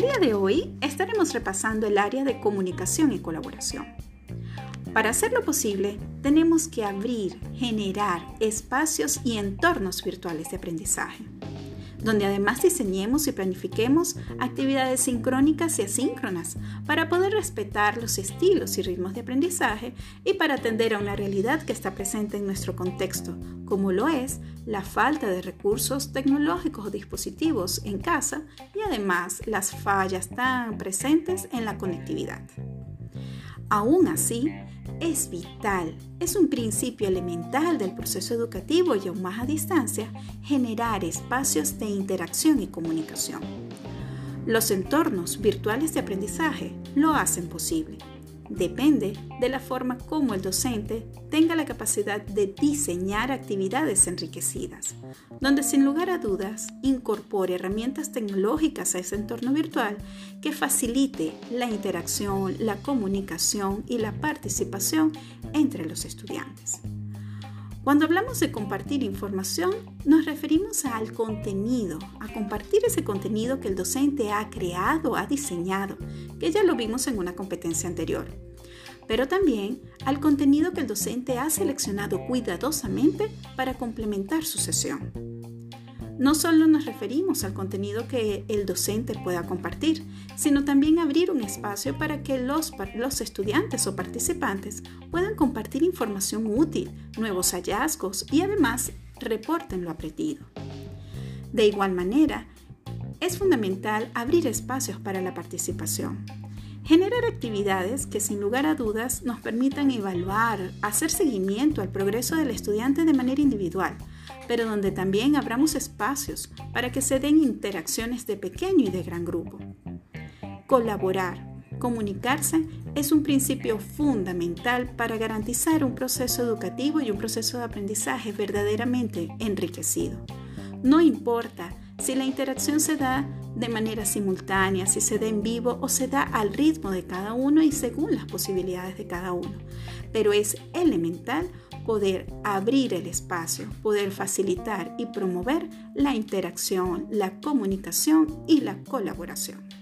de hoy estaremos repasando el área de comunicación y colaboración. Para hacerlo posible, tenemos que abrir, generar espacios y entornos virtuales de aprendizaje donde además diseñemos y planifiquemos actividades sincrónicas y asíncronas para poder respetar los estilos y ritmos de aprendizaje y para atender a una realidad que está presente en nuestro contexto, como lo es la falta de recursos tecnológicos o dispositivos en casa y además las fallas tan presentes en la conectividad. Aún así, es vital, es un principio elemental del proceso educativo y aún más a distancia, generar espacios de interacción y comunicación. Los entornos virtuales de aprendizaje lo hacen posible depende de la forma como el docente tenga la capacidad de diseñar actividades enriquecidas, donde sin lugar a dudas incorpore herramientas tecnológicas a ese entorno virtual que facilite la interacción, la comunicación y la participación entre los estudiantes. Cuando hablamos de compartir información, nos referimos al contenido, a compartir ese contenido que el docente ha creado, ha diseñado, que ya lo vimos en una competencia anterior, pero también al contenido que el docente ha seleccionado cuidadosamente para complementar su sesión. No solo nos referimos al contenido que el docente pueda compartir, sino también abrir un espacio para que los, estudiantes o participantes puedan compartir información útil, nuevos hallazgos y además reporten lo aprendido. De igual manera, es fundamental abrir espacios para la participación. Generar actividades que sin lugar a dudas nos permitan evaluar, hacer seguimiento al progreso del estudiante de manera individual, pero donde también abramos espacios para que se den interacciones de pequeño y de gran grupo. Colaborar, comunicarse es un principio fundamental para garantizar un proceso educativo y un proceso de aprendizaje verdaderamente enriquecido. No importa si la interacción se da de manera simultánea, si se da en vivo o se da al ritmo de cada uno y según las posibilidades de cada uno. Pero es elemental poder abrir el espacio, poder facilitar y promover la interacción, la comunicación y la colaboración.